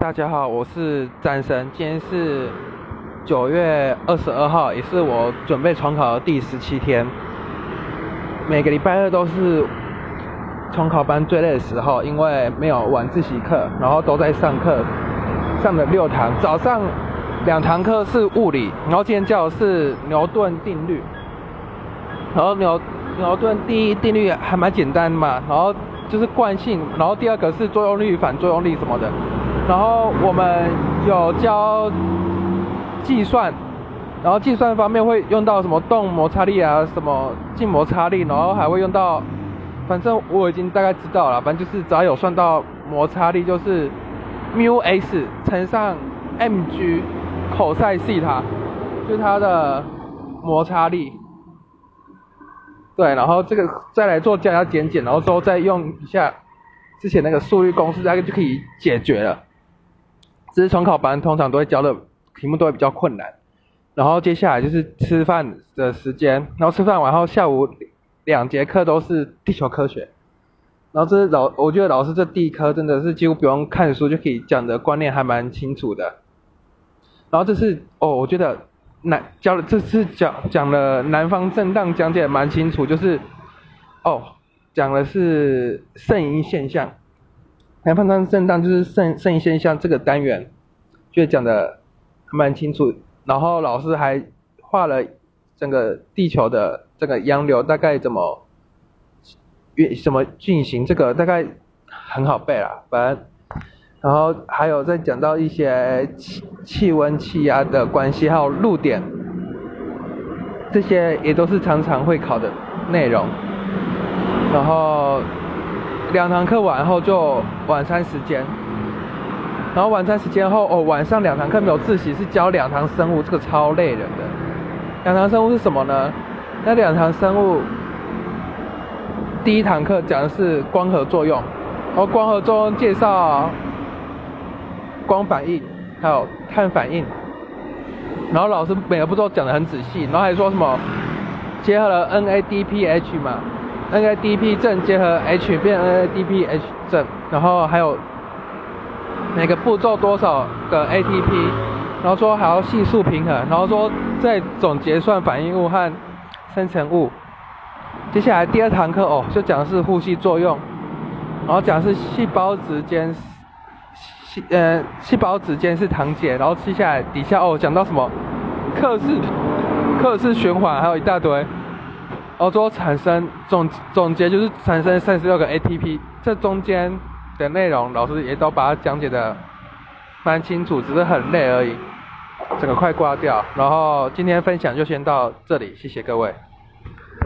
大家好，我是战神，今天是九月二十二号，也是我准备重考的第十七天。每个礼拜二都是重考班最累的时候，因为没有晚自习课，然后都在上课，上了六堂。早上两堂课是物理，然后今天教的是牛顿定律。然后牛牛顿第一定律还蛮简单嘛，然后就是惯性，然后第二个是作用力、反作用力什么的。然后我们有教计算，然后计算方面会用到什么动摩擦力啊，什么静摩擦力，然后还会用到，反正我已经大概知道了，反正就是只要有算到摩擦力，就是 mu s 乘上 mg cos 西塔，就是它的摩擦力。对，然后这个再来做加加减减，然后之后再用一下之前那个速率公式，大概就可以解决了。只是重考班通常都会教的题目都会比较困难，然后接下来就是吃饭的时间，然后吃饭完后下午两节课都是地球科学，然后这是老我觉得老师这第一科真的是几乎不用看书就可以讲的观念还蛮清楚的，然后这是哦我觉得南教了这次讲讲了南方震荡讲解蛮清楚，就是哦讲的是肾阴现象。南方震震荡就是肾肾阴现象这个单元，就讲的蛮清楚。然后老师还画了整个地球的这个洋流大概怎么运什么进行，这个大概很好背啦。反正然后还有再讲到一些气气温气压的关系，还有露点，这些也都是常常会考的内容。然后。两堂课完后就晚餐时间，然后晚餐时间后哦，晚上两堂课没有自习，是教两堂生物，这个超累人的。两堂生物是什么呢？那两堂生物，第一堂课讲的是光合作用，然后光合作用介绍光反应，还有碳反应，然后老师每个步骤讲的很仔细，然后还说什么结合了 NADPH 嘛。NADP 正结合 H 变 NADPH 正，然后还有每个步骤多少个 ATP，然后说还要系数平衡，然后说再总结算反应物和生成物。接下来第二堂课哦，就讲的是呼吸作用，然后讲是细胞之间细呃细胞之间是糖解，然后接下来底下哦讲到什么克氏克氏循环，还有一大堆。然后产生总总结就是产生三十六个 ATP，这中间的内容老师也都把它讲解的蛮清楚，只是很累而已，整个快挂掉。然后今天分享就先到这里，谢谢各位。